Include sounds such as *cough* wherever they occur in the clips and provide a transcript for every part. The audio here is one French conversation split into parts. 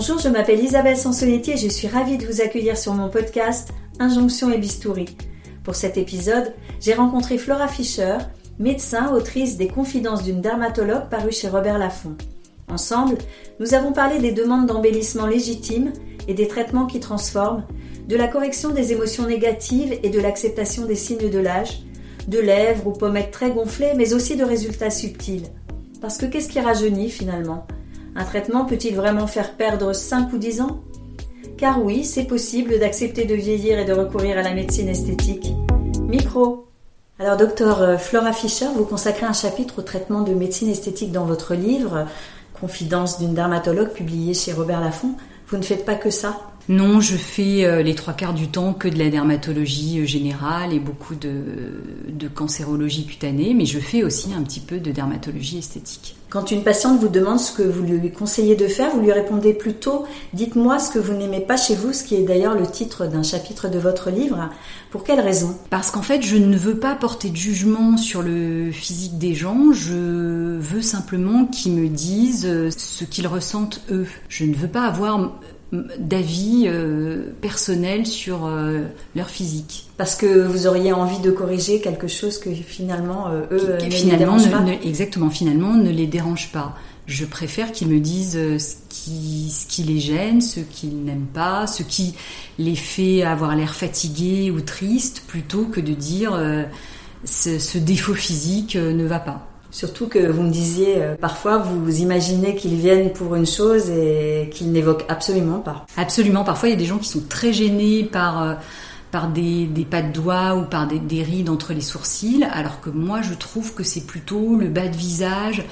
Bonjour, je m'appelle Isabelle Sansonetti et je suis ravie de vous accueillir sur mon podcast Injonction et Bistouri. Pour cet épisode, j'ai rencontré Flora Fischer, médecin, autrice des Confidences d'une dermatologue parue chez Robert Laffont. Ensemble, nous avons parlé des demandes d'embellissement légitimes et des traitements qui transforment, de la correction des émotions négatives et de l'acceptation des signes de l'âge, de lèvres ou pommettes très gonflées, mais aussi de résultats subtils. Parce que qu'est-ce qui rajeunit finalement? Un traitement peut-il vraiment faire perdre 5 ou 10 ans? Car oui, c'est possible d'accepter de vieillir et de recourir à la médecine esthétique. Micro alors, docteur euh, Flora Fischer, vous consacrez un chapitre au traitement de médecine esthétique dans votre livre, Confidence d'une dermatologue, publié chez Robert Laffont. Vous ne faites pas que ça non, je fais euh, les trois quarts du temps que de la dermatologie euh, générale et beaucoup de, de, cancérologie cutanée, mais je fais aussi un petit peu de dermatologie esthétique. Quand une patiente vous demande ce que vous lui conseillez de faire, vous lui répondez plutôt Dites-moi ce que vous n'aimez pas chez vous, ce qui est d'ailleurs le titre d'un chapitre de votre livre. Pour quelle raison? Parce qu'en fait, je ne veux pas porter de jugement sur le physique des gens, je veux simplement qu'ils me disent euh, ce qu'ils ressentent eux. Je ne veux pas avoir d'avis euh, personnels sur euh, leur physique. Parce que vous auriez envie de corriger quelque chose que finalement euh, eux ne finalement, les pas. exactement, finalement ne les dérange pas. Je préfère qu'ils me disent ce qui, ce qui les gêne, ce qu'ils n'aiment pas, ce qui les fait avoir l'air fatigué ou triste, plutôt que de dire ce défaut physique ne va pas. Surtout que vous me disiez, euh, parfois vous imaginez qu'ils viennent pour une chose et qu'ils n'évoquent absolument pas. Absolument. Parfois il y a des gens qui sont très gênés par, euh, des, des, pas de doigts ou par des, des, rides entre les sourcils, alors que moi je trouve que c'est plutôt le bas de visage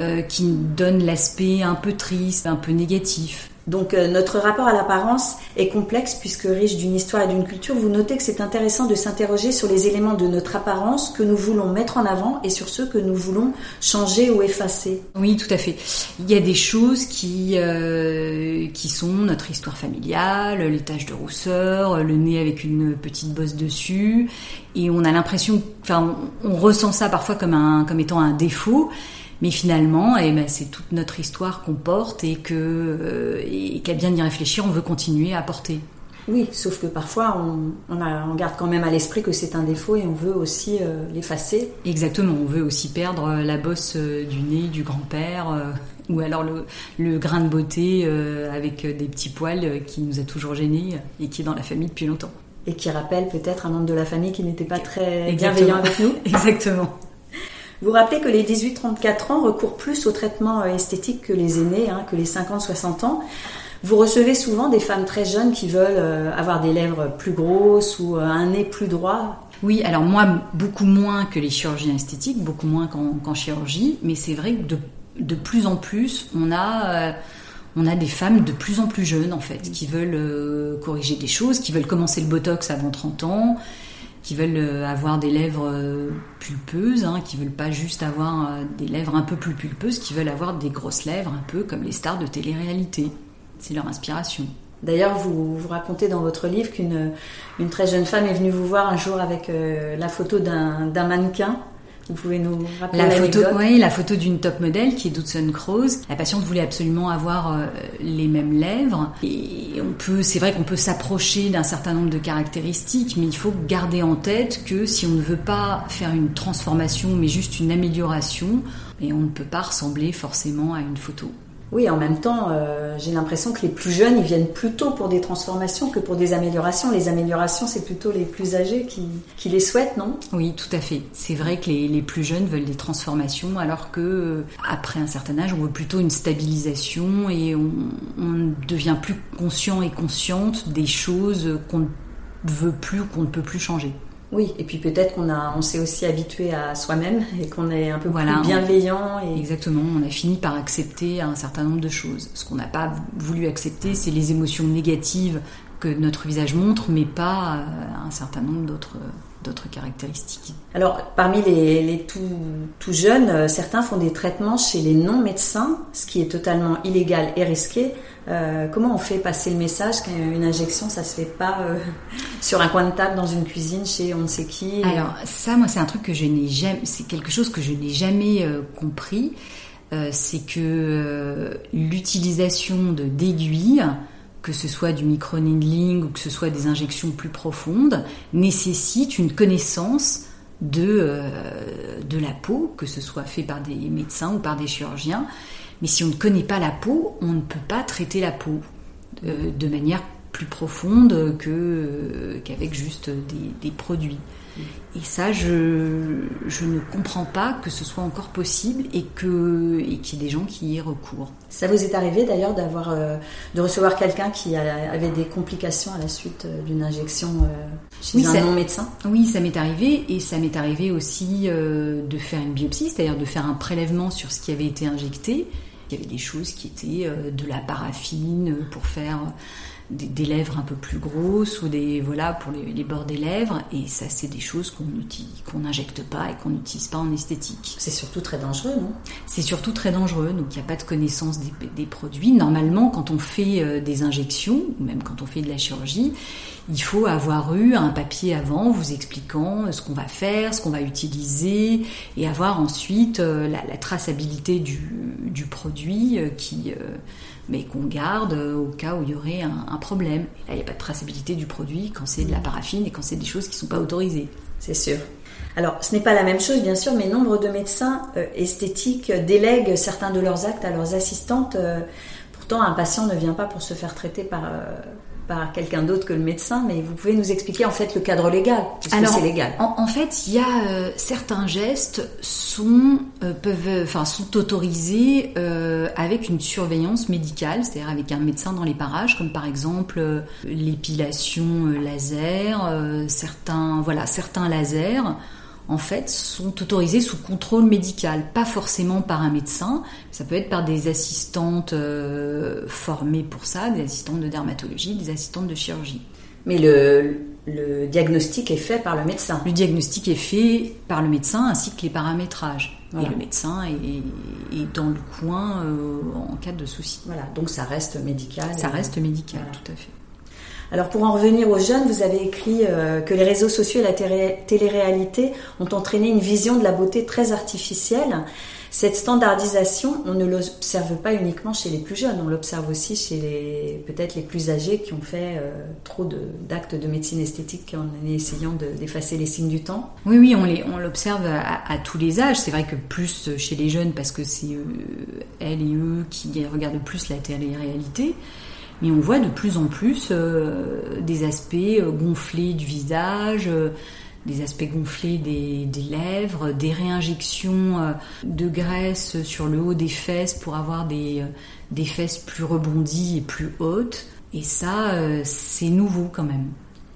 euh, qui donne l'aspect un peu triste, un peu négatif. Donc euh, notre rapport à l'apparence est complexe puisque riche d'une histoire et d'une culture. Vous notez que c'est intéressant de s'interroger sur les éléments de notre apparence que nous voulons mettre en avant et sur ceux que nous voulons changer ou effacer. Oui, tout à fait. Il y a des choses qui euh, qui sont notre histoire familiale, les taches de rousseur, le nez avec une petite bosse dessus, et on a l'impression, enfin, on ressent ça parfois comme un comme étant un défaut. Mais finalement, eh ben, c'est toute notre histoire qu'on porte et que euh, et qu'à bien y réfléchir, on veut continuer à porter. Oui, sauf que parfois on, on, garde quand même à l'esprit que c'est un défaut et on veut aussi euh, l'effacer. Exactement, on veut aussi perdre euh, la bosse du nez du grand-père ou alors le, le, grain de beauté avec des petits poils qui nous a toujours gênés et qui est dans la famille depuis longtemps. Et qui rappelle peut-être un membre de la famille qui n'était pas très bienveillant avec nous. *laughs* Exactement. Vous rappelez que les 18-34 ans recourent plus au traitement euh, esthétique que les aînés, hein, que les 50-60 ans. Vous recevez souvent des femmes très jeunes qui veulent euh, avoir des lèvres plus grosses ou euh, un nez plus droit. Oui, alors moi, beaucoup moins que les chirurgiens esthétiques, beaucoup moins qu'en chirurgie, mais c'est vrai que de, de, plus en plus, on a... on a des femmes de plus en plus jeunes en fait qui veulent corriger des choses, qui veulent commencer le botox avant 30 ans, qui veulent euh, avoir des lèvres euh, pulpeuses, hein, qui veulent pas juste avoir euh, des lèvres un peu plus pulpeuses, qui veulent avoir des grosses lèvres un peu comme les stars de télé-réalité. C'est leur inspiration. D'ailleurs, vous, vous racontez dans votre livre qu'une une très jeune femme est venue vous voir un jour avec la photo d'un mannequin vous pouvez nous rappeler la photo, oui, la photo d'une top modèle qui est Dudson Croze. La patiente voulait absolument avoir euh, les mêmes lèvres. Et on peut, c'est vrai qu'on peut s'approcher d'un certain nombre de caractéristiques, mais il faut garder en tête que si on ne veut pas faire une transformation, mais juste une amélioration, et on ne peut pas ressembler forcément à une photo. Oui, en même temps, euh, j'ai l'impression que les plus jeunes, ils viennent plutôt pour des transformations que pour des améliorations. Les améliorations, c'est plutôt les plus âgés qui, les souhaitent, non? Oui, tout à fait. C'est vrai que les, plus jeunes veulent des transformations, alors que euh, après un certain âge, on veut plutôt une stabilisation et on, devient plus conscient et consciente des choses qu'on ne veut plus ou qu'on ne peut plus changer. Oui, et puis peut-être qu'on a, on s'est aussi habitué à soi-même et qu'on est un peu plus bienveillant. Et... Exactement, on a fini par accepter un certain nombre de choses. Ce qu'on n'a pas voulu accepter, c'est les émotions négatives que notre visage montre, mais pas euh, un certain nombre d'autres d'autres caractéristiques. Alors, parmi les, tout, tout, jeunes, euh, certains font des traitements chez les non-médecins, ce qui est totalement illégal et risqué. Euh, comment on fait passer le message qu'une injection, ça se fait pas euh, *laughs* sur un coin de table dans une cuisine chez on ne sait qui Alors, ça, moi, c'est un truc que je n'ai jamais, quelque chose que je n'ai jamais compris. c'est que l'utilisation d'aiguilles, que ce soit du micro-needling ou que ce soit des injections plus profondes, nécessite une connaissance de, de la peau, que ce soit fait par des médecins ou par des chirurgiens. Mais si on ne connaît pas la peau, on ne peut pas traiter la peau de manière plus profonde que, qu'avec juste des, produits. Et ça, je, je, ne comprends pas que ce soit encore possible et que et qu'il y ait des gens qui y recourent. Ça vous est arrivé d'ailleurs d'avoir euh, de recevoir quelqu'un qui avait des complications à la suite euh, d'une injection euh, chez un non médecin Oui, ça m'est arrivé et ça m'est arrivé aussi de faire une biopsie, c'est-à-dire de faire un prélèvement sur ce qui avait été injecté. Il y avait des choses qui étaient de la paraffine pour faire des, lèvres un peu plus grosses ou des voilà pour les, bords des lèvres et ça c'est des choses qu'on qu'on n'injecte pas et qu'on n'utilise pas en esthétique. C'est surtout très dangereux, non? C'est surtout très dangereux, donc il n'y a pas de connaissance des, produits. Normalement, quand on fait euh, des injections, ou même quand on fait de la chirurgie, il faut avoir eu un papier avant vous expliquant euh, ce qu'on va faire, ce qu'on va utiliser, et avoir ensuite euh, la, traçabilité du, du produit qui mais qu'on garde au cas où il y aurait un, problème. là, il n'y a pas de traçabilité du produit quand c'est de la paraffine et quand c'est des choses qui ne sont pas autorisées. C'est sûr. Alors, ce n'est pas la même chose, bien sûr, mais nombre de médecins euh, esthétiques délèguent certains de leurs actes à leurs assistantes. Euh, pourtant, un patient ne vient pas pour se faire traiter par, euh, par quelqu'un d'autre que le médecin, mais vous pouvez nous expliquer en fait le cadre légal, puisque c'est légal. En, fait, il y a euh, certains gestes sont euh, peuvent, enfin sont autorisés euh, avec une surveillance médicale, c'est-à-dire avec un médecin dans les parages, comme par exemple l'épilation laser, certains voilà certains lasers en fait, sont autorisés sous contrôle médical, pas forcément par un médecin, ça peut être par des assistantes euh, formées pour ça, des assistantes de dermatologie, des assistantes de chirurgie. Mais le, diagnostic est fait par le médecin. Le diagnostic est fait par le médecin ainsi que les paramétrages. Et le médecin est, dans le coin euh, en cas de souci. Voilà, donc ça reste médical. Ça reste médical, tout à fait. Alors pour en revenir aux jeunes, vous avez écrit euh, que les réseaux sociaux et la télé-réalité ont entraîné une vision de la beauté très artificielle. Cette standardisation, on ne l'observe pas uniquement chez les plus jeunes, on l'observe aussi chez les peut-être les plus âgés qui ont fait euh, trop d'actes de, médecine esthétique en essayant d'effacer les signes du temps. Oui, oui, on l'observe à, tous les âges. C'est vrai que plus chez les jeunes parce que c'est euh, elles et eux qui regardent plus la télé-réalité. Mais on voit de plus en plus euh, des aspects euh, gonflés du visage, euh, des aspects gonflés des, lèvres, des réinjections de graisse sur le haut des fesses pour avoir des, des fesses plus rebondies et plus hautes. Et ça, c'est nouveau quand même.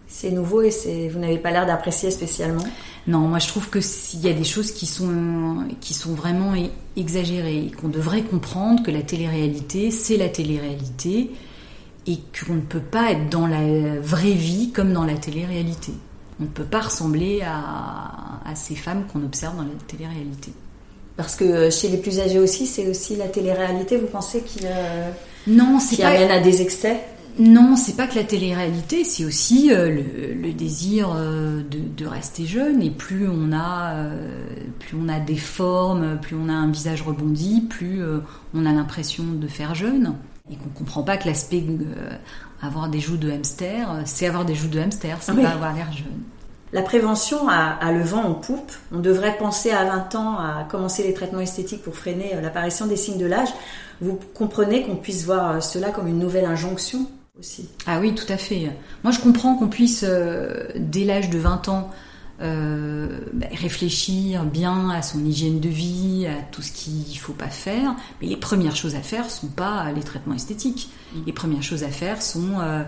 C'est nouveau et vous n'avez pas l'air d'apprécier spécialement? Non, moi je trouve que s'il y a des choses qui sont, qui sont vraiment exagérées, qu'on devrait comprendre que la télé-réalité, c'est la télé-réalité et qu'on ne peut pas être dans la vraie vie comme dans la télé-réalité. On ne peut pas ressembler à, ces femmes qu'on observe dans la télé-réalité. Parce que chez les plus âgés aussi, c'est aussi la télé-réalité, vous pensez qu'il euh, non, c'est pas... amène à des excès? Non, c'est pas que la télé-réalité, c'est aussi euh, le, désir euh, de, rester jeune. Et plus on a, plus on a des formes, plus on a un visage rebondi, plus on a l'impression de faire jeune et qu'on comprend pas que l'aspect euh, avoir des joues de hamster, euh, c'est avoir des joues de hamster, c'est pas avoir l'air jeune. La prévention a, le vent en poupe. On devrait penser à 20 ans à commencer les traitements esthétiques pour freiner euh, l'apparition des signes de l'âge. Vous comprenez qu'on puisse voir cela comme une nouvelle injonction aussi Ah oui, tout à fait. Moi, je comprends qu'on puisse, dès l'âge de 20 ans, euh, bah, réfléchir bien à son hygiène de vie, à tout ce qu'il ne faut pas faire. Mais les premières choses à faire sont pas les traitements esthétiques. Les premières choses à faire sont euh,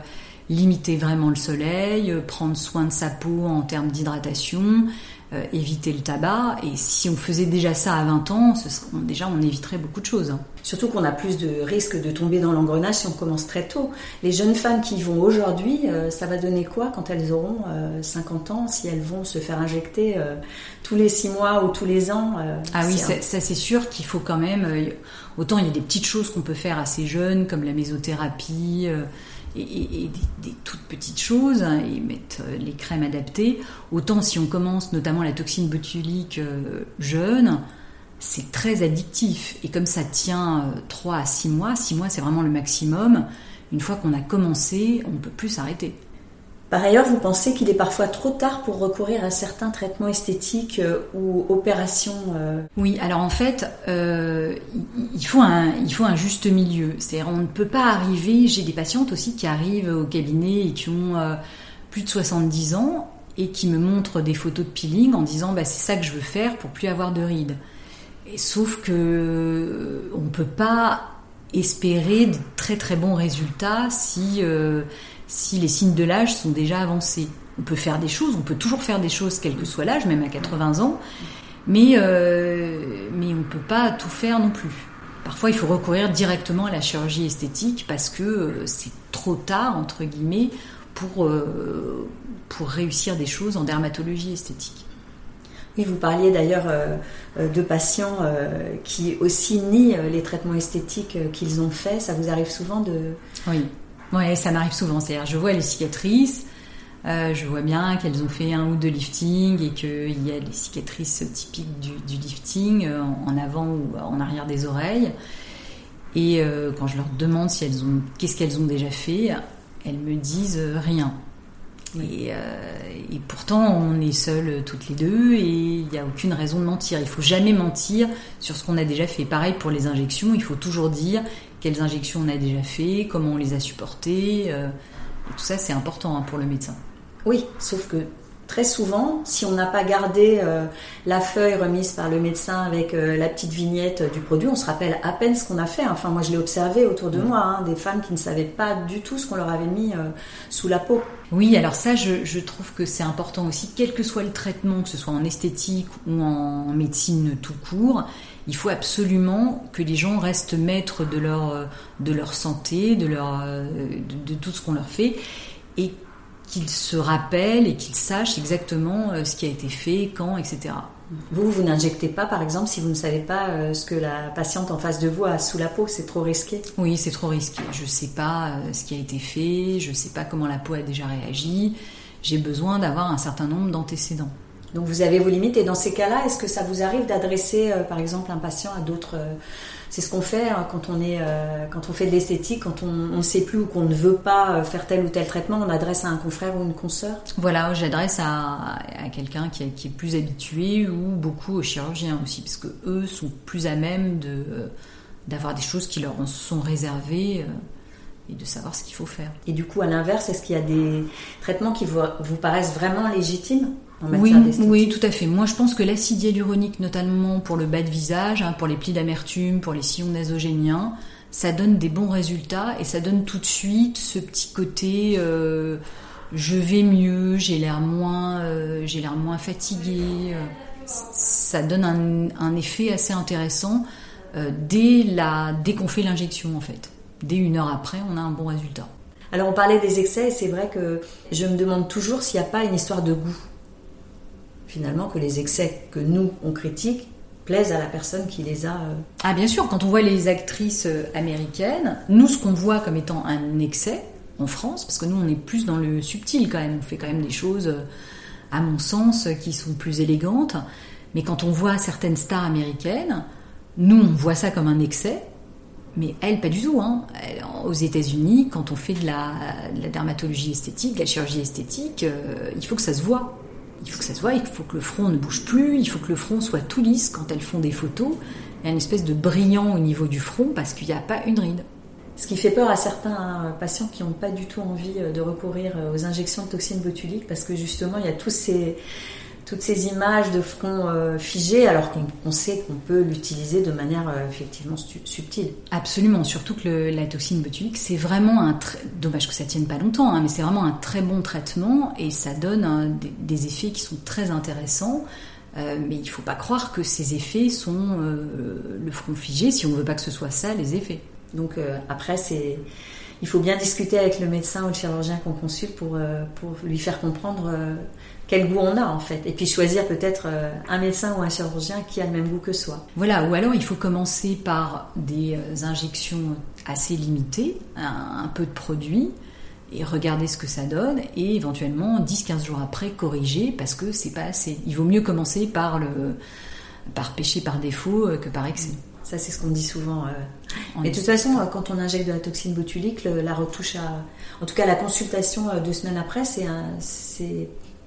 limiter vraiment le soleil, prendre soin de sa peau en termes d'hydratation, euh, éviter le tabac. Et si on faisait déjà ça à 20 ans, ce serait, déjà on éviterait beaucoup de choses. Hein. Surtout qu'on a plus de risques de tomber dans l'engrenage si on commence très tôt. Les jeunes femmes qui y vont aujourd'hui, euh, ça va donner quoi quand elles auront 50 euh, ans si elles vont se faire injecter tous les 6 mois ou tous les ans Ah oui, ça, c'est sûr qu'il faut quand même... autant il y a des petites choses qu'on peut faire assez jeunes comme la mésothérapie et, des, toutes petites choses hein, et mettre euh, les crèmes adaptées. Autant si on commence notamment la toxine botulique euh, jeune, c'est très addictif. Et comme ça tient 3 à 6 mois, 6 mois c'est vraiment le maximum, une fois qu'on a commencé, on ne peut plus s'arrêter. Par ailleurs, vous pensez qu'il est parfois trop tard pour recourir à certains traitements esthétiques euh, ou opérations euh Oui, alors en fait, euh, il, faut un, juste milieu. C'est-à-dire, on ne peut pas arriver. J'ai des patientes aussi qui arrivent au cabinet et qui ont plus de 70 ans et qui me montrent des photos de peeling en disant bah, c'est ça que je veux faire pour plus avoir de rides. Et sauf que on ne peut pas espérer de très très bons résultats si si les signes de l'âge sont déjà avancés. On peut faire des choses, on peut toujours faire des choses quel que soit l'âge, même à 80 ans, mais, euh, mais on ne peut pas tout faire non plus. Parfois, il faut recourir directement à la chirurgie esthétique parce que euh, c'est trop tard, entre guillemets, pour, euh, pour réussir des choses en dermatologie esthétique. Oui, vous parliez d'ailleurs de patients qui aussi nient les traitements esthétiques qu'ils ont faits. Ça vous arrive souvent de, oui. Ouais, ça m'arrive souvent. C'est-à-dire, je vois les cicatrices, euh, je vois bien qu'elles ont fait un ou deux liftings et qu'il y a les cicatrices typiques du, lifting euh, en avant ou en arrière des oreilles. Et euh, quand je leur demande si elles ont, qu'est-ce qu'elles ont déjà fait, elles me disent rien. Et, et, pourtant, on est seules toutes les deux et il n'y a aucune raison de mentir. Il faut jamais mentir sur ce qu'on a déjà fait. Pareil pour les injections, il faut toujours dire quelles injections on a déjà fait, comment on les a supportées. Euh, tout ça, c'est important hein, pour le médecin. Oui, sauf que très souvent, si on n'a pas gardé euh, la feuille remise par le médecin avec euh, la petite vignette du produit, on se rappelle à peine ce qu'on a fait. Enfin, moi, je l'ai observé autour de mm. moi, hein, des femmes qui ne savaient pas du tout ce qu'on leur avait mis sous la peau. Oui, alors ça, je, trouve que c'est important aussi, quel que soit le traitement, que ce soit en esthétique ou en médecine tout court, il faut absolument que les gens restent maîtres de leur, de leur santé, de, leur, de, tout ce qu'on leur fait, et qu'ils se rappellent et qu'ils sachent exactement euh, ce qui a été fait, quand, etc. Vous, vous n'injectez pas, par exemple, si vous ne savez pas euh, ce que la patiente en face de vous a sous la peau, c'est trop risqué? Oui, c'est trop risqué. Je ne sais pas euh, ce qui a été fait, je ne sais pas comment la peau a déjà réagi. J'ai besoin d'avoir un certain nombre d'antécédents. Donc vous avez vos limites et dans ces cas-là, est-ce que ça vous arrive d'adresser par exemple un patient à d'autres C'est ce qu'on fait hein, quand on est euh, quand on fait de l'esthétique, quand on ne sait plus ou qu'on ne veut pas faire tel ou tel traitement, on adresse à un confrère ou une consoeur Voilà, j'adresse à, à quelqu'un qui, qui, est plus habitué ou beaucoup aux chirurgiens aussi, parce que eux sont plus à même de d'avoir des choses qui leur sont réservées et de savoir ce qu'il faut faire. Et du coup, à l'inverse, est-ce qu'il y a des traitements qui vous, vous paraissent vraiment légitimes? Oui, oui, tout à fait. Moi, je pense que l'acide hyaluronique, notamment pour le bas de visage, hein, pour les plis d'amertume, pour les sillons nasogéniens, ça donne des bons résultats et ça donne tout de suite ce petit côté euh, je vais mieux, j'ai l'air moins, euh, j'ai l'air moins fatigué. Euh. ça donne un, effet assez intéressant dès la, dès qu'on fait l'injection en fait. Dès une heure après, on a un bon résultat. Alors on parlait des excès et c'est vrai que je me demande toujours s'il n'y a pas une histoire de goût finalement que les excès que nous, on critique, plaisent à la personne qui les a. Euh, ah bien sûr, quand on voit les actrices euh, américaines, nous ce qu'on voit comme étant un excès en France, parce que nous on est plus dans le subtil quand même, on fait quand même des choses, euh, à mon sens, qui sont plus élégantes, mais quand on voit certaines stars américaines, nous on voit ça comme un excès, mais elles, pas du tout. Hein. aux États-Unis, quand on fait de la, dermatologie esthétique, de la chirurgie esthétique, il faut que ça se voit il faut que ça se voit, il faut que le front ne bouge plus, il faut que le front soit tout lisse quand elles font des photos. Il y a une espèce de brillant au niveau du front parce qu'il n'y a pas une ride. Ce qui fait peur à certains patients qui n'ont pas du tout envie de recourir aux injections de toxines botuliques parce que justement il y a tous ces, toutes ces images de front euh, figé alors qu'on sait qu'on peut l'utiliser de manière euh, effectivement subtile. Absolument, surtout que la toxine botulique, c'est vraiment un dommage que ça tienne pas longtemps, hein, mais c'est vraiment un très bon traitement et ça donne hein, des, effets qui sont très intéressants. Euh, mais il ne faut pas croire que ces effets sont le front figé si on ne veut pas que ce soit ça les effets. Donc après c'est il faut bien discuter avec le médecin ou le chirurgien qu'on consulte pour, pour lui faire comprendre quel goût on a en fait. Et puis choisir peut-être euh, un médecin ou un chirurgien qui a le même goût que soi. Voilà, ou alors il faut commencer par des euh, injections assez limitées, un, peu de produit, et regarder ce que ça donne, et éventuellement 10-15 jours après corriger parce que c'est pas assez. Il vaut mieux commencer par le par péché par défaut que par excès. Ça, c'est ce qu'on dit souvent. Et de toute façon, quand on injecte de la toxine botulique, la retouche à. En tout cas, la consultation deux semaines après, c'est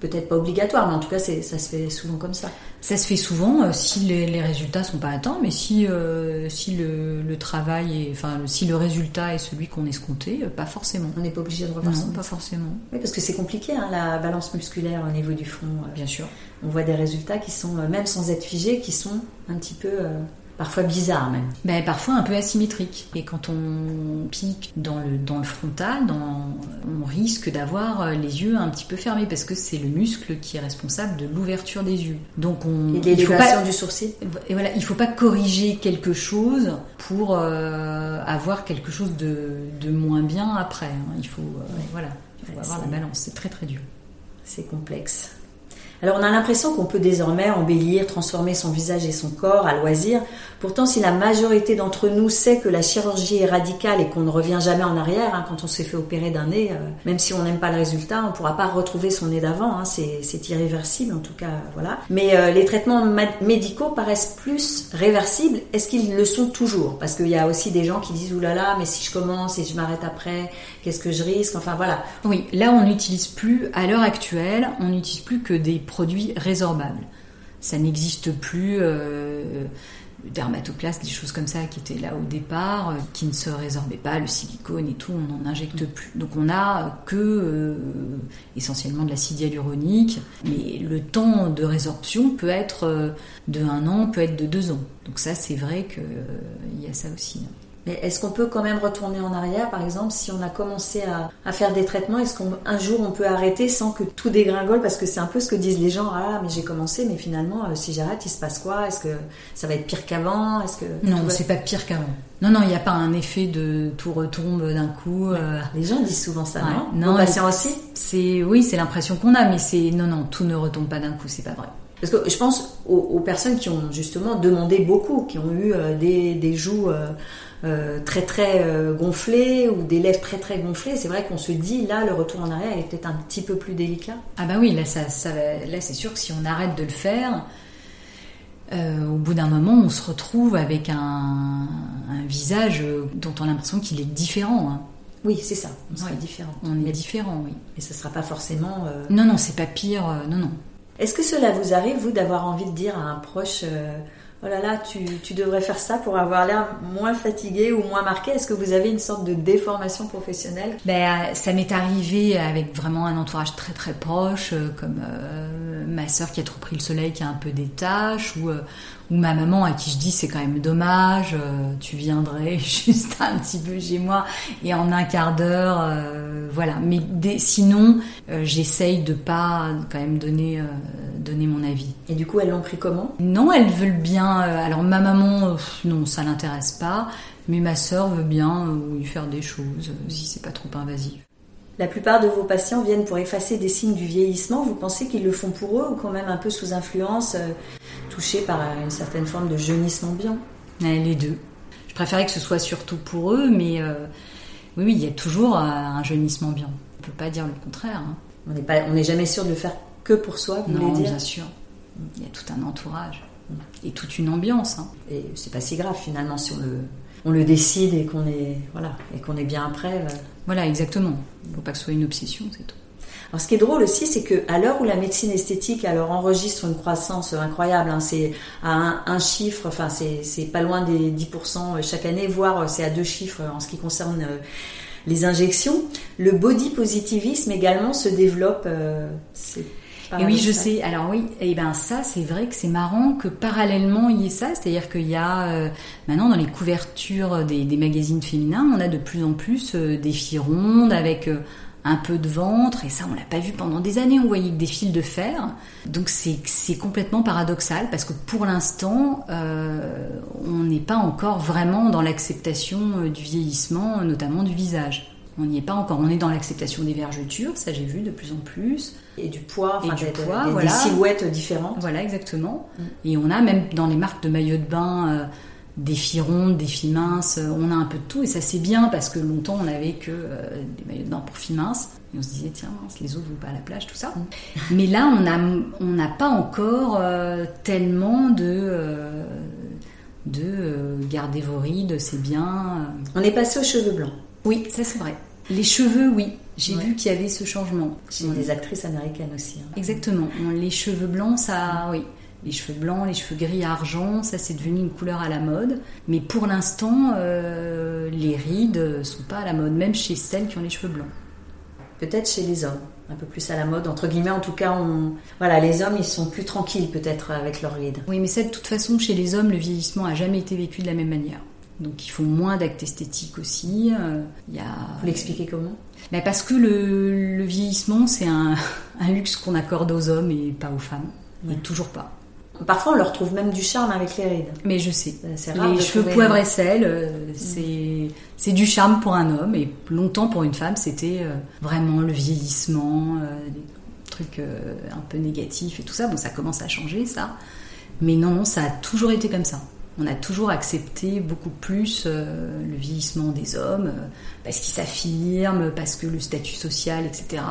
peut-être pas obligatoire, mais en tout cas, ça se fait souvent comme ça. Ça se fait souvent euh, si les, les, résultats sont pas atteints, mais si euh, si le, le, travail est, enfin si le résultat est celui qu'on escomptait, euh, pas forcément. On n'est pas obligé de revoir non, pas forcément. Oui, parce que c'est compliqué hein, la balance musculaire au niveau du front. Bien sûr. On voit des résultats qui sont même sans être figés, qui sont un petit peu parfois bizarre même. Ben, parfois un peu asymétrique. Et quand on pique dans le, dans le frontal, dans, on risque d'avoir euh, les yeux un petit peu fermés parce que c'est le muscle qui est responsable de l'ouverture des yeux. Donc on, et l'élévation du sourcil. Et voilà, il faut pas corriger quelque chose pour euh, avoir quelque chose de, de, moins bien après. Hein. Il faut, euh, voilà, il faut avoir la balance. C'est très très dur. C'est complexe. Alors on a l'impression qu'on peut désormais embellir, transformer son visage et son corps à loisir. Pourtant, si la majorité d'entre nous sait que la chirurgie est radicale et qu'on ne revient jamais en arrière, hein, quand on s'est fait opérer d'un nez, euh, même si on n'aime pas le résultat, on ne pourra pas retrouver son nez d'avant. Hein, c'est irréversible en tout cas, voilà. Mais euh, les traitements médicaux paraissent plus réversibles. Est-ce qu'ils le sont toujours? Parce qu'il y a aussi des gens qui disent oulala, mais si je commence et je m'arrête après, qu'est-ce que je risque? Enfin voilà. Oui, là on n'utilise plus, à l'heure actuelle, on n'utilise plus que des produits résorbables. Ça n'existe plus. Euh, dermatoclaste, des choses comme ça qui étaient là au départ, euh, qui ne se résorbaient pas, le silicone et tout, on n'en injecte plus. Donc on a que euh, essentiellement de l'acide hyaluronique, mais le temps de résorption peut être de un an, peut être de deux ans. Donc ça c'est vrai qu'il y a ça aussi. Mais est-ce qu'on peut quand même retourner en arrière, par exemple, si on a commencé à, faire des traitements, est-ce qu'un jour on peut arrêter sans que tout dégringole? Parce que c'est un peu ce que disent les gens, ah mais j'ai commencé, mais finalement, euh, si j'arrête, il se passe quoi? Est-ce que ça va être pire qu'avant? Est-ce que Non, c'est pas pire qu'avant. Non, non, il n'y a pas un effet de tout retombe d'un coup. Euh. Les gens disent souvent ça, non? Non, patients aussi? C'est oui, c'est l'impression qu'on a, mais c'est non, non, tout ne retombe pas d'un coup, c'est pas vrai. Parce que je pense aux, personnes qui ont justement demandé beaucoup, qui ont eu euh, des, des joues euh, très très euh, gonflé ou des lèvres très très gonflées, c'est vrai qu'on se dit là le retour en arrière est peut-être un petit peu plus délicat. Ah bah oui, là, ça, là c'est sûr que si on arrête de le faire, euh, au bout d'un moment on se retrouve avec un, visage dont on a l'impression qu'il est différent. Hein. Oui, c'est ça, on sera différent. On est différent, oui. Et ce ne sera pas forcément... Non, non, c'est pas pire, non, non. Est-ce que cela vous arrive, vous, d'avoir envie de dire à un proche oh là là, tu, devrais faire ça pour avoir l'air moins fatigué ou moins marqué. Est-ce que vous avez une sorte de déformation professionnelle? Ben, euh, Ça m'est arrivé avec vraiment un entourage très très proche, euh, comme euh, ma sœur qui a trop pris le soleil, qui a un peu des taches, ou, ou ma maman à qui je dis c'est quand même dommage, tu viendrais *laughs* juste un petit peu chez moi et en un quart d'heure, voilà. Mais sinon, j'essaye de pas quand même donner donner mon avis. Et du coup, elles l'ont pris comment? Non, elles veulent bien. Euh, alors ma maman, euh, non, ça l'intéresse pas, mais ma sœur veut bien euh, lui faire des choses si c'est pas trop invasif. La plupart de vos patients viennent pour effacer des signes du vieillissement. Vous pensez qu'ils le font pour eux ou quand même un peu sous influence, touchés par une certaine forme de jeunissement bien Les deux. Je préférais que ce soit surtout pour eux, mais oui, oui, il y a toujours un jeunissement bien. On ne peut pas dire le contraire. Hein. On n'est jamais sûr de le faire que pour soi, vous non, voulez dire? bien sûr. Il y a tout un entourage et toute une ambiance. Hein. Et c'est pas si grave finalement si on le, on le décide et qu'on est, voilà, et qu'on est bien après. Euh. Voilà, exactement. Il ne faut pas que ce soit une obsession, c'est tout. Alors, ce qui est drôle aussi, c'est que à l'heure où la médecine esthétique alors enregistre une croissance incroyable, hein, c'est à un, chiffre, enfin c'est pas loin des 10% chaque année, voire c'est à deux chiffres en ce qui concerne euh, les injections. Le body positivisme également se développe. Euh, et oui, je sais. Alors oui, et eh ben ça, c'est vrai que c'est marrant que parallèlement il y ait ça, c'est-à-dire qu'il y a euh, maintenant dans les couvertures des, magazines féminins, on a de plus en plus euh, des filles rondes avec euh, un peu de ventre, et ça on l'a pas vu pendant des années, on voyait que des fils de fer. Donc c'est complètement paradoxal parce que pour l'instant, on n'est pas encore vraiment dans l'acceptation du vieillissement, notamment du visage. On n'y est pas encore. On est dans l'acceptation des vergetures, ça j'ai vu de plus en plus. Et du poids, enfin, des, poids, des silhouettes différentes. Voilà, exactement. Mm. Et on a même dans les marques de maillots de bain, euh, des filles rondes, des filles minces, on a un peu de tout et ça c'est bien parce que longtemps on n'avait que des maillots de bain pour filles minces et on se disait tiens les autres vont pas à la plage tout ça. Mm. *laughs* Mais là on a on n'a pas encore tellement de de garder vos rides, c'est bien. On est passé aux cheveux blancs. Oui, ça c'est vrai. Les cheveux, oui. J'ai vu qu'il y avait ce changement. Chez des actrices américaines aussi. Hein. Exactement. Les cheveux blancs, ça, oui. Les cheveux blancs, les cheveux gris argent, ça c'est devenu une couleur à la mode. Mais pour l'instant, euh, les rides sont pas à la mode, même chez celles qui ont les cheveux blancs. Peut-être chez les hommes, un peu plus à la mode. Entre guillemets, en tout cas, on... voilà, les hommes, ils sont plus tranquilles peut-être avec leurs rides. Oui, mais ça, de toute façon, chez les hommes, le vieillissement a jamais été vécu de la même manière. Donc ils font moins d'actes esthétiques aussi. Euh, il y a... Vous l'expliquez comment? Ben Parce que le, vieillissement, c'est *laughs* un, luxe qu'on accorde aux hommes et pas aux femmes. Et toujours pas. Parfois, on leur trouve même du charme avec les rides. Mais je sais. Euh, rare les cheveux poivre et sel, euh, mm. c'est du charme pour un homme. Et longtemps, pour une femme, c'était vraiment le vieillissement, des trucs un peu négatifs et tout ça. Bon, ça commence à changer, ça. Mais non, ça a toujours été comme ça on a toujours accepté beaucoup plus euh, le vieillissement des hommes euh, parce qu'ils s'affirment, parce que le statut social, etc.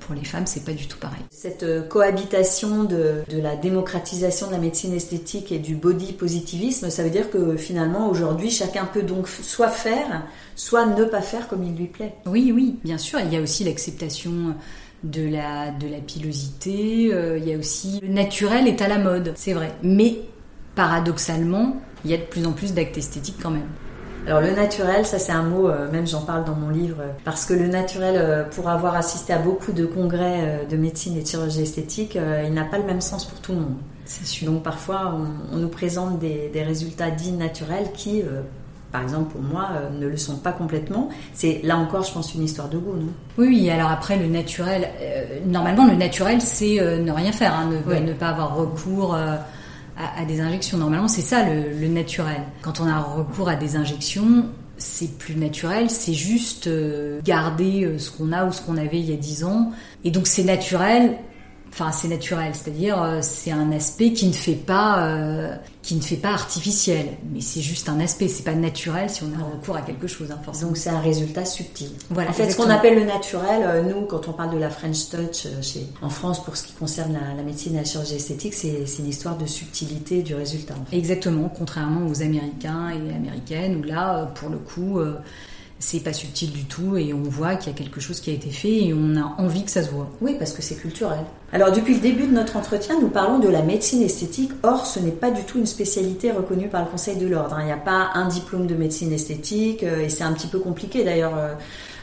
Pour les femmes, c'est pas du tout pareil. Cette euh, cohabitation de, la démocratisation de la médecine esthétique et du body positivisme, ça veut dire que finalement aujourd'hui, chacun peut donc soit faire, soit ne pas faire comme il lui plaît. Oui, oui, bien sûr. Il y a aussi l'acceptation de la, de la pilosité, il y a aussi le naturel est à la mode, c'est vrai. Mais paradoxalement, il y a de plus en plus d'actes esthétiques quand même. Alors le naturel, ça c'est un mot, euh, même j'en parle dans mon livre, euh, parce que le naturel, euh, pour avoir assisté à beaucoup de congrès de médecine et de chirurgie esthétique, il n'a pas le même sens pour tout le monde. C'est sûr. Donc parfois on, nous présente des, résultats dits naturels qui, par exemple pour moi, ne le sont pas complètement. C'est là encore, je pense, une histoire de goût, non? Oui, oui, alors après le naturel, normalement le naturel c'est ne rien faire, hein, ne, ne, pas avoir recours à, des injections. Normalement, c'est ça le, naturel. Quand on a recours à des injections, c'est plus naturel, c'est juste euh, garder euh, ce qu'on a ou ce qu'on avait il y a 10 ans. Et donc c'est naturel Enfin, c'est naturel, c'est-à-dire euh, c'est un aspect qui ne fait pas, euh, qui ne fait pas artificiel, mais c'est juste un aspect. C'est pas naturel si on a recours à quelque chose. Hein, Donc c'est un résultat subtil. Voilà. En fait, ce qu'on appelle le naturel, euh, nous, quand on parle de la French touch chez, en France pour ce qui concerne la, médecine et la chirurgie esthétique, c'est une histoire de subtilité du résultat. Exactement, contrairement aux Américains et Américaines où là, pour le coup c'est pas subtil du tout et on voit qu'il y a quelque chose qui a été fait et on a envie que ça se voit. Oui, parce que c'est culturel. Alors depuis le début de notre entretien, nous parlons de la médecine esthétique. Or, ce n'est pas du tout une spécialité reconnue par le Conseil de l'ordre. Il n'y a pas un diplôme de médecine esthétique euh, et c'est un petit peu compliqué d'ailleurs euh,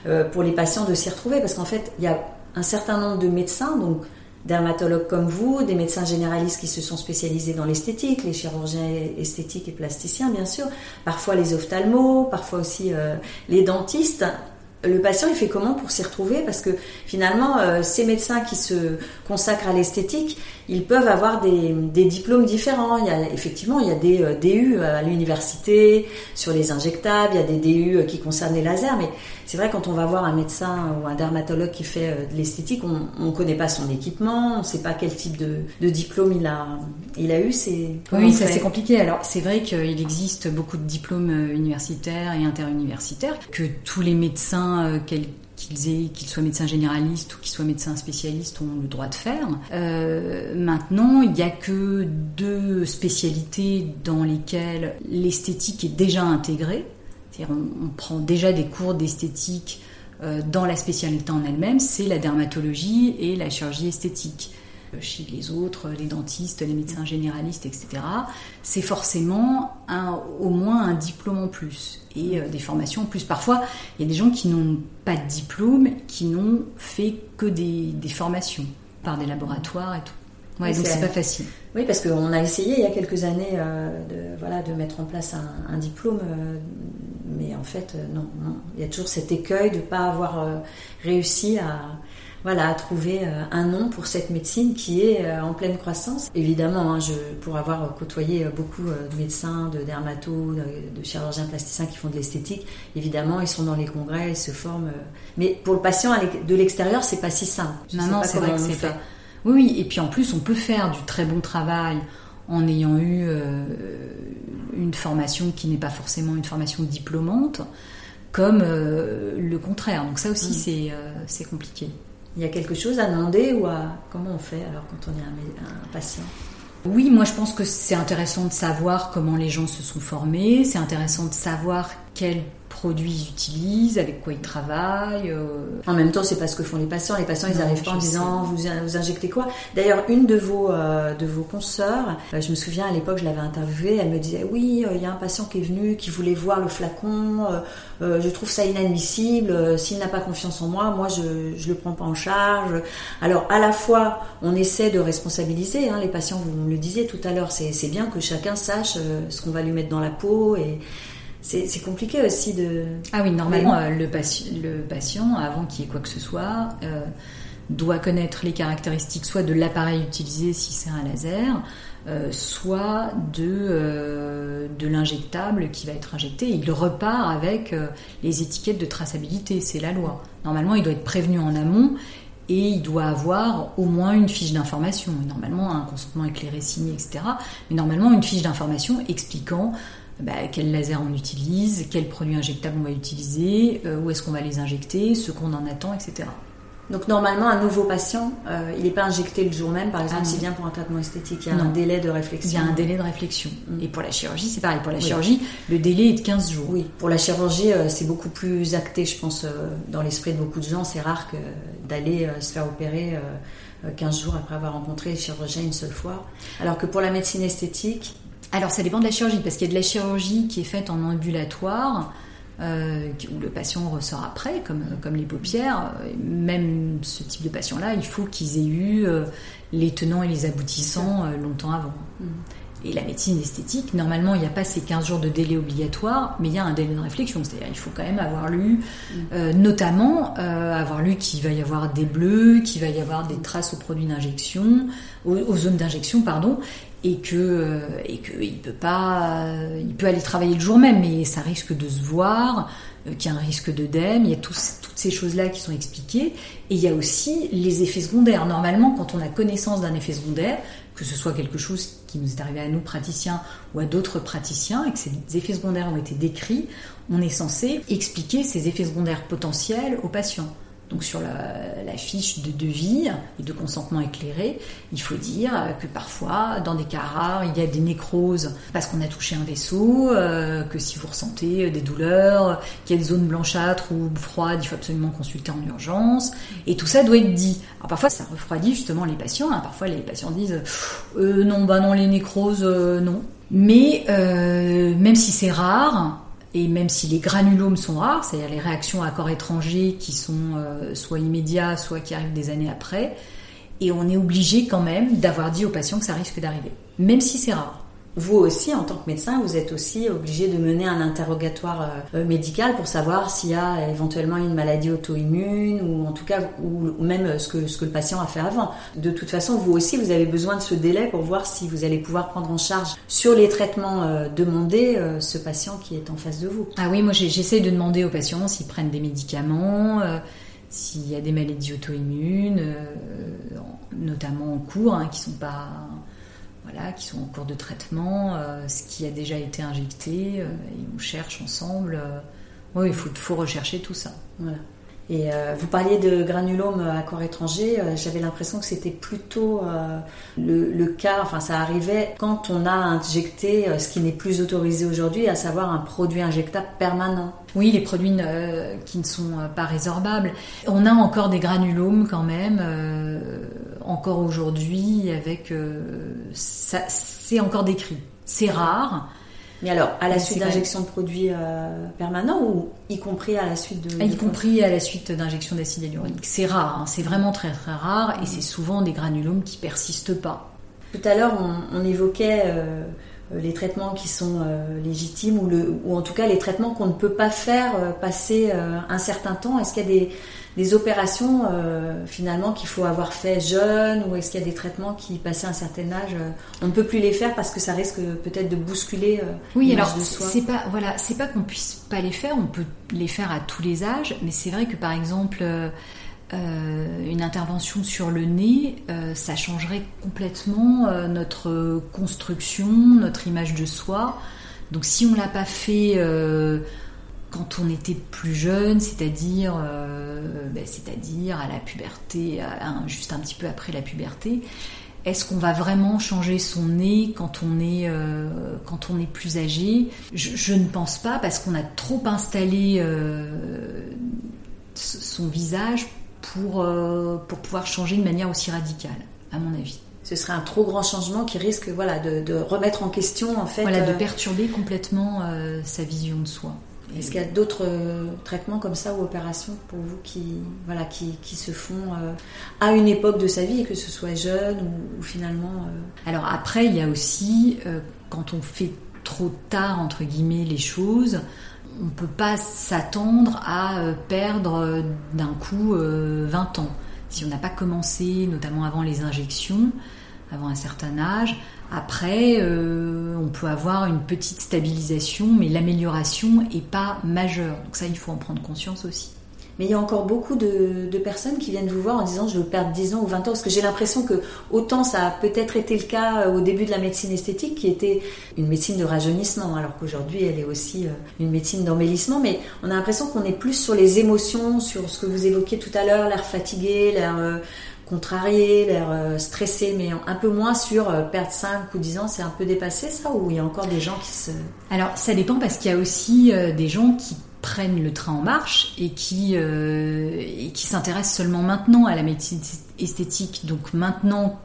euh, pour les patients de s'y retrouver parce qu'en fait, il y a un certain nombre de médecins, donc dermatologues comme vous, des médecins généralistes qui se sont spécialisés dans l'esthétique, les chirurgiens esthétiques et plasticiens bien sûr, parfois les ophtalmos, parfois aussi euh, les dentistes. Le patient, il fait comment pour s'y retrouver? Parce que finalement, euh, ces médecins qui se consacrent à l'esthétique, ils peuvent avoir des, diplômes différents. Il y a, effectivement, il y a des euh, DU à l'université sur les injectables, il y a des DU qui concernent les lasers, mais c'est vrai quand on va voir un médecin ou un dermatologue qui fait euh, de l'esthétique, on ne connaît pas son équipement, on ne sait pas quel type de, diplôme il a, il a eu. C'est oui, ça c'est compliqué. Alors c'est vrai qu'il existe beaucoup de diplômes euh, universitaires et interuniversitaires que tous les médecins qu'ils soient médecins généralistes ou qu'ils soient médecins spécialistes, ont le droit de faire. Euh, maintenant, il n'y a que deux spécialités dans lesquelles l'esthétique est déjà intégrée. On, on, prend déjà des cours d'esthétique euh, dans la spécialité en elle-même, c'est la dermatologie et la chirurgie esthétique. Euh, chez les autres, les dentistes, les médecins généralistes, etc., c'est forcément un, au moins un diplôme en plus et des formations en plus. Parfois, il y a des gens qui n'ont pas de diplôme, qui n'ont fait que des, formations par des laboratoires et tout. Ouais, donc c'est pas facile. Oui, parce qu'on a essayé il y a quelques années euh, de, voilà, de mettre en place un, diplôme, euh, mais en fait, euh, non, Il y a toujours cet écueil de ne pas avoir réussi à, voilà, à trouver un nom pour cette médecine qui est en pleine croissance. Évidemment, hein, je, pour avoir côtoyé beaucoup de médecins, de dermatos, de, chirurgiens plasticiens qui font de l'esthétique, évidemment, ils sont dans les congrès, ils se forment. mais pour le patient de l'extérieur, c'est pas si simple. non, non, c'est vrai que c'est pas. Oui, oui, et puis en plus, on peut faire du très bon travail en ayant eu euh, une formation qui n'est pas forcément une formation diplômante, comme le contraire. Donc ça aussi, mm. c'est compliqué. Il y a quelque chose à demander ou à comment on fait alors quand on est un patient? Oui, moi je pense que c'est intéressant de savoir comment les gens se sont formés, c'est intéressant de savoir quels produits ils utilisent, avec quoi ils travaillent. Euh. En même temps, c'est pas ce que font les patients. Les patients, ils n'arrivent pas en disant vous, vous injectez quoi? D'ailleurs, une de vos euh, de vos consoeurs, euh, je me souviens à l'époque, je l'avais interviewée, elle me disait oui, il y a un patient qui est venu, qui voulait voir le flacon. je trouve ça inadmissible. S'il n'a pas confiance en moi, moi je je le prends pas en charge. Alors à la fois, on essaie de responsabiliser hein, les patients. Vous me le disiez tout à l'heure, c'est bien que chacun sache ce qu'on va lui mettre dans la peau et c'est compliqué aussi de. Ah oui, normalement, euh, le, le, patient, avant qu'il y ait quoi que ce soit, euh, doit connaître les caractéristiques soit de l'appareil utilisé si c'est un laser, euh, soit de, de l'injectable qui va être injecté. Il repart avec les étiquettes de traçabilité, c'est la loi. Normalement, il doit être prévenu en amont et il doit avoir au moins une fiche d'information. Normalement, un consentement éclairé signé, etc. Mais normalement, une fiche d'information expliquant bah, quel laser on utilise, quel produit injectable on va utiliser, euh, où est-ce qu'on va les injecter, ce qu'on en attend, etc. Donc normalement, un nouveau patient, euh, il n'est pas injecté le jour même, par exemple, ah, s'il vient pour un traitement esthétique. Il y a un délai de réflexion. Il y a un délai de réflexion. Mm. Et pour la chirurgie, c'est pareil. Pour la chirurgie, le délai est de 15 jours. Oui, pour la chirurgie, euh, c'est beaucoup plus acté, je pense, dans l'esprit de beaucoup de gens. C'est rare d'aller se faire opérer 15 jours après avoir rencontré le chirurgien une seule fois. Alors que pour la médecine esthétique, alors ça dépend de la chirurgie, parce qu'il y a de la chirurgie qui est faite en ambulatoire, euh, où le patient ressort après, comme, comme les paupières. Même ce type de patient-là, il faut qu'ils aient eu euh, les tenants et les aboutissants euh, longtemps avant. Mm. Et la médecine esthétique, normalement, il n'y a pas ces 15 jours de délai obligatoire, mais il y a un délai de réflexion. C'est-à-dire il faut quand même avoir lu, mm. notamment avoir lu qu'il va y avoir des bleus, qu'il va y avoir des traces aux produits d'injection, aux, zones d'injection, pardon, et que euh, et que il peut pas il peut aller travailler le jour même mais ça risque de se voir euh, qu'il y a un risque d'œdème il y a toutes ces choses là qui sont expliquées et il y a aussi les effets secondaires. Normalement quand on a connaissance d'un effet secondaire que ce soit quelque chose qui nous est arrivé à nous praticiens ou à d'autres praticiens et que ces effets secondaires ont été décrits on est censé expliquer ces effets secondaires potentiels aux patients donc sur la, fiche de devis et de consentement éclairé, il faut dire que parfois, dans des cas rares, il y a des nécroses parce qu'on a touché un vaisseau, euh, que si vous ressentez des douleurs, qu'il y a des zones blanchâtres ou froides, il faut absolument consulter en urgence. Et tout ça doit être dit. Alors parfois, ça refroidit justement les patients. Hein. Parfois, les patients disent euh, non, bah non, les nécroses, euh, non. Mais même si c'est rare, et même si les granulomes sont rares, c'est-à-dire les réactions à corps étranger qui sont euh, soit immédiats, soit qui arrivent des années après, et on est obligé quand même d'avoir dit aux patients que ça risque d'arriver, même si c'est rare vous aussi, en tant que médecin, vous êtes aussi obligé de mener un interrogatoire euh, médical pour savoir s'il y a éventuellement une maladie auto-immune ou en tout cas ou, même ce que, ce que le patient a fait avant. De toute façon, vous aussi, vous avez besoin de ce délai pour voir si vous allez pouvoir prendre en charge sur les traitements euh, demandés euh, ce patient qui est en face de vous. Ah oui, moi j'essaie de demander aux patients s'ils prennent des médicaments. s'il y a des maladies auto-immunes, notamment en cours, hein, qui sont pas qui sont en cours de traitement, euh, ce qui a déjà été injecté, euh, et on cherche ensemble. Euh, oui, il faut, faut, rechercher tout ça. Voilà. Et vous parliez de granulomes à corps étranger, j'avais l'impression que c'était plutôt le, cas, enfin ça arrivait quand on a injecté ce qui n'est plus autorisé aujourd'hui, à savoir un produit injectable permanent. Oui, les produits qui ne sont pas résorbables. On a encore des granulomes quand même encore aujourd'hui avec euh, c'est encore décrit. C'est rare. Mais alors, à la suite d'injection de produits euh, permanents ou y compris à la suite de... Y compris à la suite d'injection d'acide hyaluronique. C'est rare, hein. c'est vraiment très très rare et c'est souvent des granulomes qui persistent pas. Tout à l'heure, on, évoquait euh, les traitements qui sont légitimes ou, le, ou en tout cas les traitements qu'on ne peut pas faire passer un certain temps. Est-ce qu'il y a des, des opérations euh, finalement qu'il faut avoir fait jeune ou est-ce qu'il y a des traitements qui passé un certain âge euh, on ne peut plus les faire parce que ça risque peut-être de bousculer euh, oui alors c'est pas voilà c'est pas qu'on puisse pas les faire on peut les faire à tous les âges mais c'est vrai que par exemple une intervention sur le nez, ça changerait complètement notre construction, notre image de soi. Donc si on l'a pas fait euh, quand on était plus jeune, c'est-à-dire, euh, ben, c'est-à-dire à la puberté, juste un petit peu après la puberté, est-ce qu'on va vraiment changer son nez quand on est, euh, quand on est plus âgé? Je, ne pense pas parce qu'on a trop installé son visage pour, pour pouvoir changer de manière aussi radicale, à mon avis ce serait un trop grand changement qui risque voilà, de, remettre en question en fait. Voilà, de perturber complètement sa vision de soi. Est-ce qu'il y a d'autres euh, traitements comme ça ou opérations pour vous qui, voilà, qui, qui se font euh, à une époque de sa vie, que ce soit jeune ou, finalement euh, Alors après, il y a aussi, quand on fait trop tard, entre guillemets, les choses, on ne peut pas s'attendre à perdre d'un coup 20 ans. Si on n'a pas commencé, notamment avant les injections, avant un certain âge, après, euh, on peut avoir une petite stabilisation, mais l'amélioration n'est pas majeure. Donc ça, il faut en prendre conscience aussi. Mais il y a encore beaucoup de, personnes qui viennent vous voir en disant je veux perdre 10 ans ou 20 ans, parce que j'ai l'impression que autant ça a peut-être été le cas euh, au début de la médecine esthétique, qui était une médecine de rajeunissement, alors qu'aujourd'hui elle est aussi euh, une médecine d'embellissement, mais on a l'impression qu'on est plus sur les émotions, sur ce que vous évoquiez tout à l'heure, l'air fatigué, l'air contrarié, l'air euh, stressé, mais un peu moins sur euh, perdre 5 ou 10 ans, c'est un peu dépassé ça Ou il y a encore des gens qui se... Alors ça dépend parce qu'il y a aussi euh, des gens qui prennent le train en marche et qui, et qui s'intéressent seulement maintenant à la médecine esthétique. Donc maintenant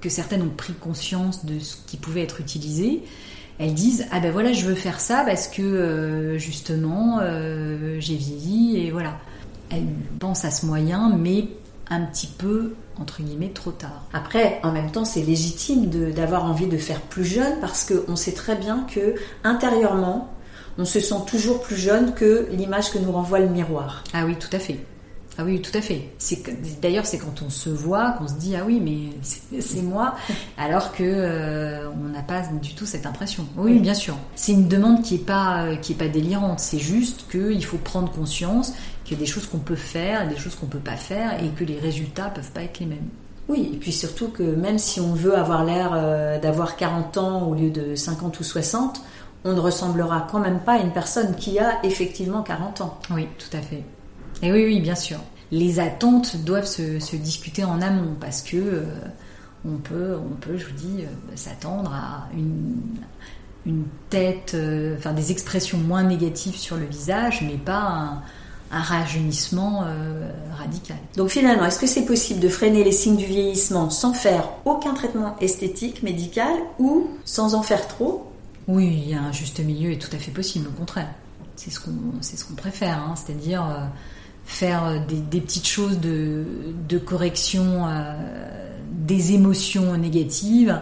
que certaines ont pris conscience de ce qui pouvait être utilisé, elles disent ah ben voilà je veux faire ça parce que justement j'ai vieilli et voilà. Elles pensent à ce moyen mais un petit peu entre guillemets trop tard. Après, en même temps, c'est légitime d'avoir envie de faire plus jeune parce qu'on sait très bien que intérieurement, on se sent toujours plus jeune que l'image que nous renvoie le miroir. Ah oui, tout à fait. Ah oui, tout à fait. d'ailleurs c'est quand on se voit qu'on se dit ah oui mais c'est moi, *laughs* alors que euh, on n'a pas du tout cette impression. Oui, bien sûr. C'est une demande qui est pas qui est pas délirante. C'est juste qu'il faut prendre conscience qu'il y a des choses qu'on peut faire, et des choses qu'on peut pas faire, et que les résultats peuvent pas être les mêmes. Oui, et puis surtout que même si on veut avoir l'air euh, d'avoir 40 ans au lieu de 50 ou 60, on ne ressemblera quand même pas à une personne qui a effectivement 40 ans. Oui, tout à fait. Et oui, oui, bien sûr. Les attentes doivent se, discuter en amont parce que euh, on peut, on peut, je vous dis, euh, s'attendre à une, une tête, euh, enfin des expressions moins négatives sur le visage, mais pas un, rajeunissement radical. Donc finalement, est-ce que c'est possible de freiner les signes du vieillissement sans faire aucun traitement esthétique, médical ou sans en faire trop? Oui, il y a un juste milieu est tout à fait possible, au contraire. C'est ce qu'on préfère, hein. c'est-à-dire faire euh, des, petites choses de, correction euh, des émotions négatives,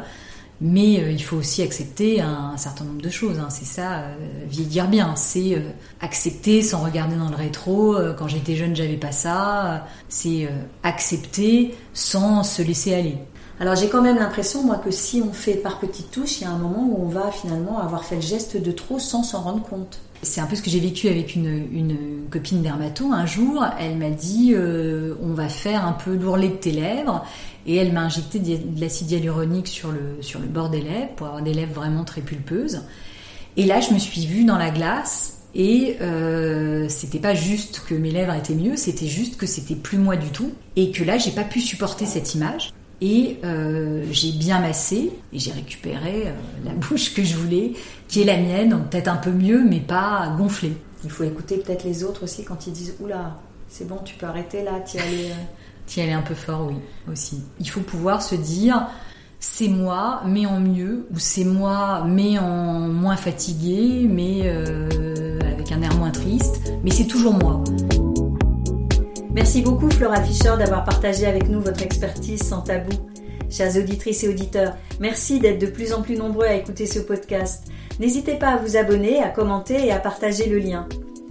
mais euh, il faut aussi accepter un, certain nombre de choses. Hein. C'est ça, vieillir bien. C'est accepter sans regarder dans le rétro. quand j'étais jeune, j'avais pas ça. C'est accepter sans se laisser aller. Alors j'ai quand même l'impression, moi, que si on fait par petites touches, il y a un moment où on va finalement avoir fait le geste de trop sans s'en rendre compte. C'est un peu ce que j'ai vécu avec une, copine dermato. Un jour, elle m'a dit euh, on va faire un peu l'ourlet de tes lèvres. Et elle m'a injecté de l'acide hyaluronique sur le, sur le bord des lèvres pour avoir des lèvres vraiment très pulpeuses. Et là, je me suis vue dans la glace et euh, c'était pas juste que mes lèvres étaient mieux, c'était juste que c'était plus moi du tout. Et que là, j'ai pas pu supporter cette image. Et euh, j'ai bien massé et j'ai récupéré euh, la *laughs* bouche que je voulais, qui est la mienne, peut-être un peu mieux, mais pas gonflée. Il faut écouter peut-être les autres aussi quand ils disent Oula, c'est bon, tu peux arrêter là, t'y aller. Euh. t'y aller un peu fort, oui, aussi. Il faut pouvoir se dire c'est moi, mais en mieux, ou c'est moi, mais en moins fatigué, mais avec un air moins triste, mais c'est toujours moi. Merci beaucoup Flora Fischer d'avoir partagé avec nous votre expertise sans tabou. Chers auditrices et auditeurs, merci d'être de plus en plus nombreux à écouter ce podcast. N'hésitez pas à vous abonner, à commenter et à partager le lien.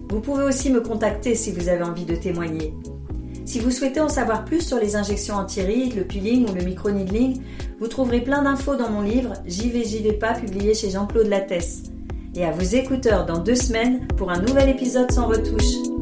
Vous pouvez aussi me contacter si vous avez envie de témoigner. Si vous souhaitez en savoir plus sur les injections anti-rides, le peeling ou le micro-needling, vous trouverez plein d'infos dans mon livre J'y vais, j'y vais pas, publié chez Jean-Claude Lattès. Et à vos écouteurs dans deux semaines pour un nouvel épisode sans retouche.